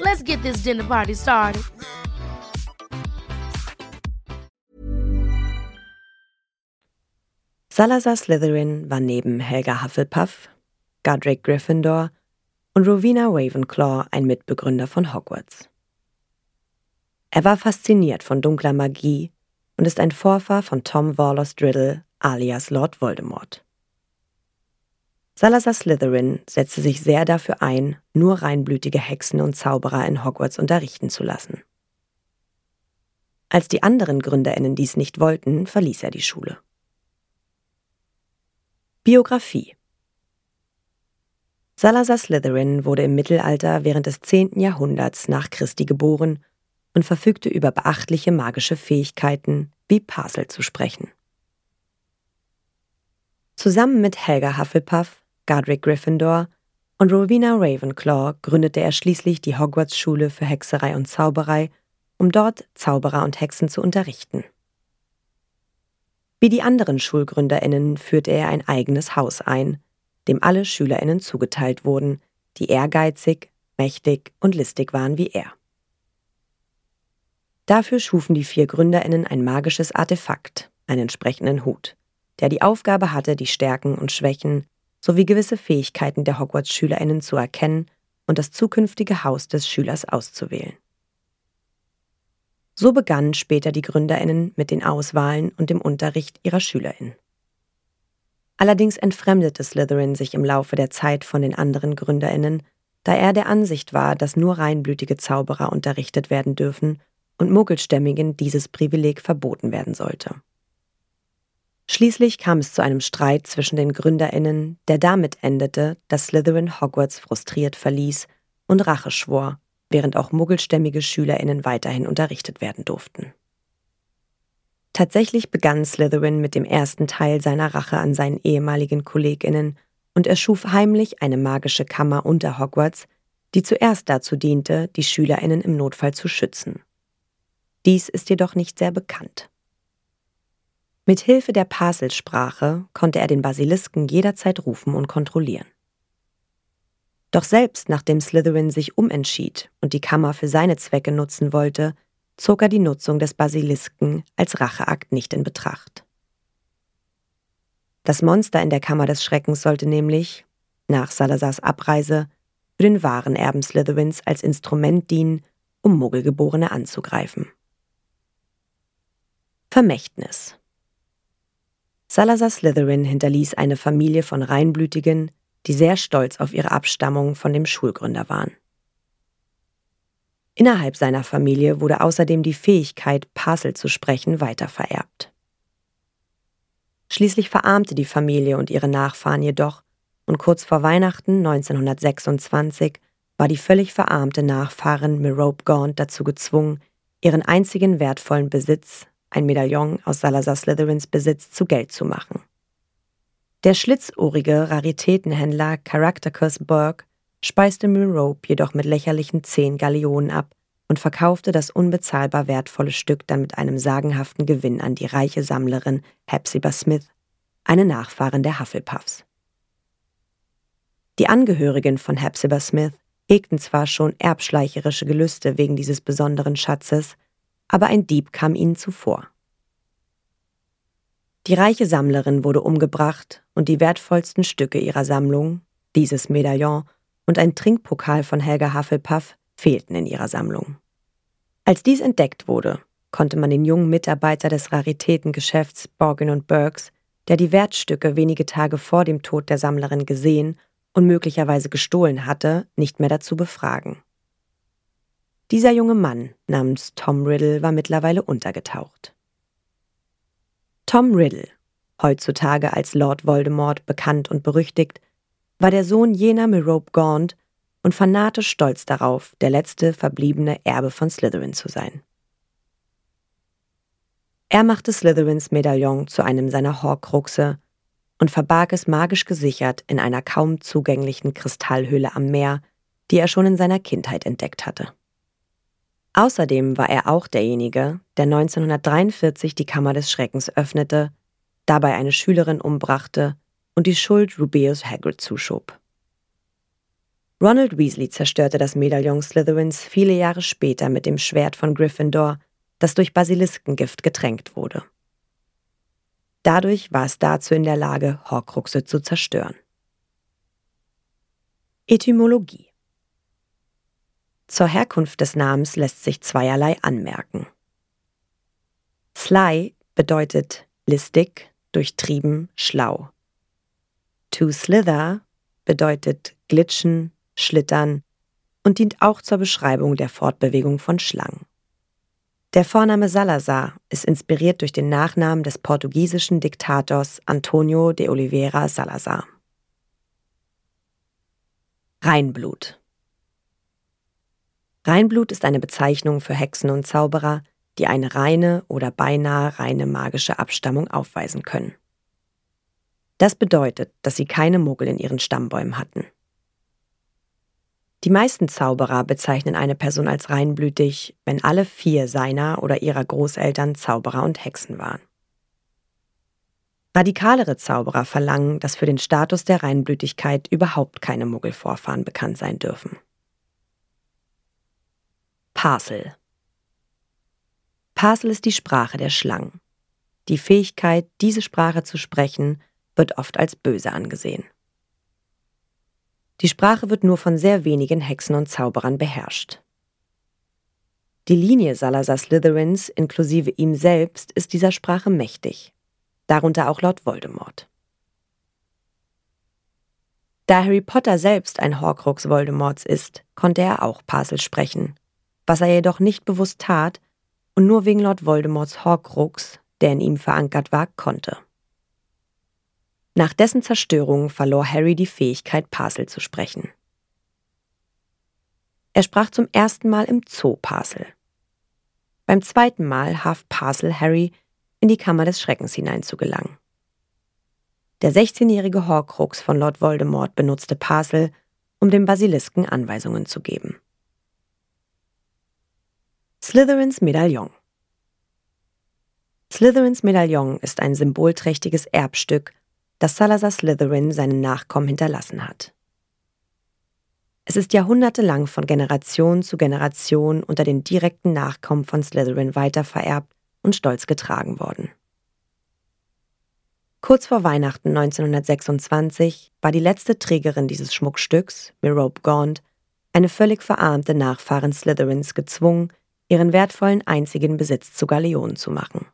Let's get this dinner party started. Salazar Slytherin war neben Helga Hufflepuff, Godric Gryffindor und Rowena Ravenclaw ein Mitbegründer von Hogwarts. Er war fasziniert von dunkler Magie und ist ein Vorfahr von Tom Warlos Driddle alias Lord Voldemort. Salazar Slytherin setzte sich sehr dafür ein, nur reinblütige Hexen und Zauberer in Hogwarts unterrichten zu lassen. Als die anderen GründerInnen dies nicht wollten, verließ er die Schule. Biografie Salazar Slytherin wurde im Mittelalter während des 10. Jahrhunderts nach Christi geboren und verfügte über beachtliche magische Fähigkeiten, wie Parsel zu sprechen. Zusammen mit Helga Hufflepuff, Godric Gryffindor und Rowena Ravenclaw gründete er schließlich die Hogwarts-Schule für Hexerei und Zauberei, um dort Zauberer und Hexen zu unterrichten. Wie die anderen SchulgründerInnen führte er ein eigenes Haus ein, dem alle SchülerInnen zugeteilt wurden, die ehrgeizig, mächtig und listig waren wie er. Dafür schufen die vier GründerInnen ein magisches Artefakt, einen entsprechenden Hut, der die Aufgabe hatte, die Stärken und Schwächen sowie gewisse Fähigkeiten der Hogwarts-SchülerInnen zu erkennen und das zukünftige Haus des Schülers auszuwählen. So begannen später die GründerInnen mit den Auswahlen und dem Unterricht ihrer SchülerInnen. Allerdings entfremdete Slytherin sich im Laufe der Zeit von den anderen GründerInnen, da er der Ansicht war, dass nur reinblütige Zauberer unterrichtet werden dürfen und Muggelstämmigen dieses Privileg verboten werden sollte. Schließlich kam es zu einem Streit zwischen den GründerInnen, der damit endete, dass Slytherin Hogwarts frustriert verließ und Rache schwor, während auch muggelstämmige SchülerInnen weiterhin unterrichtet werden durften. Tatsächlich begann Slytherin mit dem ersten Teil seiner Rache an seinen ehemaligen KollegInnen und erschuf heimlich eine magische Kammer unter Hogwarts, die zuerst dazu diente, die SchülerInnen im Notfall zu schützen. Dies ist jedoch nicht sehr bekannt. Mit Hilfe der Parselsprache konnte er den Basilisken jederzeit rufen und kontrollieren. Doch selbst nachdem Slytherin sich umentschied und die Kammer für seine Zwecke nutzen wollte, zog er die Nutzung des Basilisken als Racheakt nicht in Betracht. Das Monster in der Kammer des Schreckens sollte nämlich, nach Salazars Abreise, für den wahren Erben Slytherins als Instrument dienen, um Muggelgeborene anzugreifen. Vermächtnis Salazar Slytherin hinterließ eine Familie von Reinblütigen, die sehr stolz auf ihre Abstammung von dem Schulgründer waren. Innerhalb seiner Familie wurde außerdem die Fähigkeit, Parsel zu sprechen, weitervererbt. Schließlich verarmte die Familie und ihre Nachfahren jedoch, und kurz vor Weihnachten 1926 war die völlig verarmte Nachfahrin Merope Gaunt dazu gezwungen, ihren einzigen wertvollen Besitz, ein Medaillon aus Salazar Slytherins Besitz zu Geld zu machen. Der schlitzohrige Raritätenhändler Caractacus Burke speiste Merope jedoch mit lächerlichen zehn Galeonen ab und verkaufte das unbezahlbar wertvolle Stück dann mit einem sagenhaften Gewinn an die reiche Sammlerin Hepzibah Smith, eine Nachfahrin der Hufflepuffs. Die Angehörigen von Hepzibah Smith hegten zwar schon erbschleicherische Gelüste wegen dieses besonderen Schatzes, aber ein Dieb kam ihnen zuvor. Die reiche Sammlerin wurde umgebracht und die wertvollsten Stücke ihrer Sammlung, dieses Medaillon und ein Trinkpokal von Helga Hufflepuff, fehlten in ihrer Sammlung. Als dies entdeckt wurde, konnte man den jungen Mitarbeiter des Raritätengeschäfts Borgin und Burks, der die Wertstücke wenige Tage vor dem Tod der Sammlerin gesehen und möglicherweise gestohlen hatte, nicht mehr dazu befragen. Dieser junge Mann namens Tom Riddle war mittlerweile untergetaucht. Tom Riddle, heutzutage als Lord Voldemort bekannt und berüchtigt, war der Sohn jener Merope Gaunt und fanatisch stolz darauf, der letzte verbliebene Erbe von Slytherin zu sein. Er machte Slytherins Medaillon zu einem seiner Horcruxe und verbarg es magisch gesichert in einer kaum zugänglichen Kristallhöhle am Meer, die er schon in seiner Kindheit entdeckt hatte. Außerdem war er auch derjenige, der 1943 die Kammer des Schreckens öffnete, dabei eine Schülerin umbrachte und die Schuld Rubeus Hagrid zuschob. Ronald Weasley zerstörte das Medaillon Slytherins viele Jahre später mit dem Schwert von Gryffindor, das durch Basiliskengift getränkt wurde. Dadurch war es dazu in der Lage, Horcruxe zu zerstören. Etymologie Zur Herkunft des Namens lässt sich zweierlei anmerken. Sly bedeutet listig, durchtrieben, schlau. To slither bedeutet glitschen, schlittern und dient auch zur Beschreibung der Fortbewegung von Schlangen. Der Vorname Salazar ist inspiriert durch den Nachnamen des portugiesischen Diktators Antonio de Oliveira Salazar. Reinblut Reinblut ist eine Bezeichnung für Hexen und Zauberer, die eine reine oder beinahe reine magische Abstammung aufweisen können. Das bedeutet, dass sie keine Muggel in ihren Stammbäumen hatten. Die meisten Zauberer bezeichnen eine Person als reinblütig, wenn alle vier seiner oder ihrer Großeltern Zauberer und Hexen waren. Radikalere Zauberer verlangen, dass für den Status der Reinblütigkeit überhaupt keine Muggelvorfahren bekannt sein dürfen. Parsel Parsel ist die Sprache der Schlangen. Die Fähigkeit, diese Sprache zu sprechen, wird oft als böse angesehen. Die Sprache wird nur von sehr wenigen Hexen und Zauberern beherrscht. Die Linie Salazar Slytherins inklusive ihm selbst ist dieser Sprache mächtig, darunter auch Lord Voldemort. Da Harry Potter selbst ein Horcrux Voldemorts ist, konnte er auch Parsel sprechen, was er jedoch nicht bewusst tat und nur wegen Lord Voldemorts Horcrux, der in ihm verankert war, konnte. Nach dessen Zerstörung verlor Harry die Fähigkeit, Parsel zu sprechen. Er sprach zum ersten Mal im Zoo Parsel. Beim zweiten Mal half Parsel Harry, in die Kammer des Schreckens hineinzugelangen. Der 16-jährige Horcrux von Lord Voldemort benutzte Parsel, um dem Basilisken Anweisungen zu geben. Slytherins Medaillon Slytherins Medaillon ist ein symbolträchtiges Erbstück, das Salazar Slytherin seinen Nachkommen hinterlassen hat. Es ist jahrhundertelang von Generation zu Generation unter den direkten Nachkommen von Slytherin weitervererbt und stolz getragen worden. Kurz vor Weihnachten 1926 war die letzte Trägerin dieses Schmuckstücks, Mirope Gaunt, eine völlig verarmte Nachfahrin Slytherins gezwungen, ihren wertvollen einzigen Besitz zu Galeonen zu machen.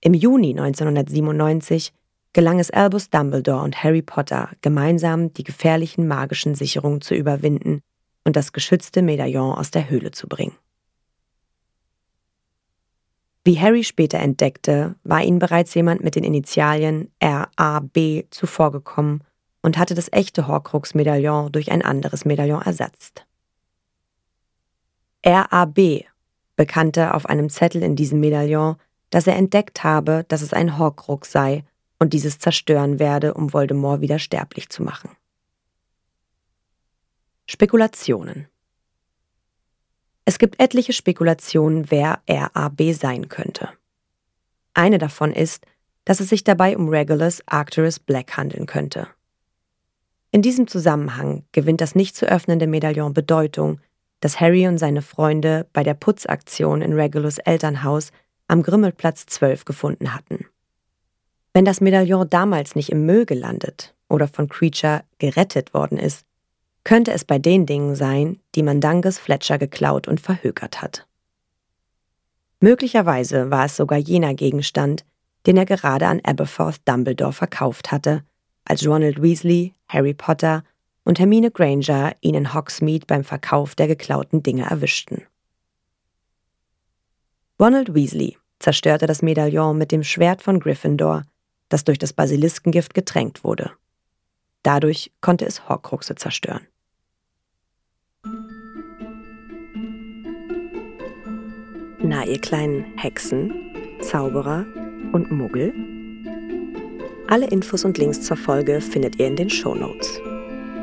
Im Juni 1997 gelang es Albus Dumbledore und Harry Potter, gemeinsam die gefährlichen magischen Sicherungen zu überwinden und das geschützte Medaillon aus der Höhle zu bringen. Wie Harry später entdeckte, war ihnen bereits jemand mit den Initialien RAB zuvorgekommen und hatte das echte Horcrux-Medaillon durch ein anderes Medaillon ersetzt. RAB bekannte auf einem Zettel in diesem Medaillon, dass er entdeckt habe, dass es ein Horcrux sei und dieses zerstören werde, um Voldemort wieder sterblich zu machen. Spekulationen Es gibt etliche Spekulationen, wer RAB sein könnte. Eine davon ist, dass es sich dabei um Regulus Arcturus Black handeln könnte. In diesem Zusammenhang gewinnt das nicht zu öffnende Medaillon Bedeutung, das Harry und seine Freunde bei der Putzaktion in Regulus Elternhaus am Grimmelplatz 12 gefunden hatten. Wenn das Medaillon damals nicht im Müll gelandet oder von Creature gerettet worden ist, könnte es bei den Dingen sein, die Mandanges Fletcher geklaut und verhökert hat. Möglicherweise war es sogar jener Gegenstand, den er gerade an Aberforth Dumbledore verkauft hatte, als Ronald Weasley, Harry Potter und Hermine Granger ihn in Hogsmeade beim Verkauf der geklauten Dinge erwischten. Ronald Weasley zerstörte das Medaillon mit dem Schwert von Gryffindor, das durch das Basiliskengift getränkt wurde. Dadurch konnte es Horcruxe zerstören. Na, ihr kleinen Hexen, Zauberer und Muggel? Alle Infos und Links zur Folge findet ihr in den Show Notes.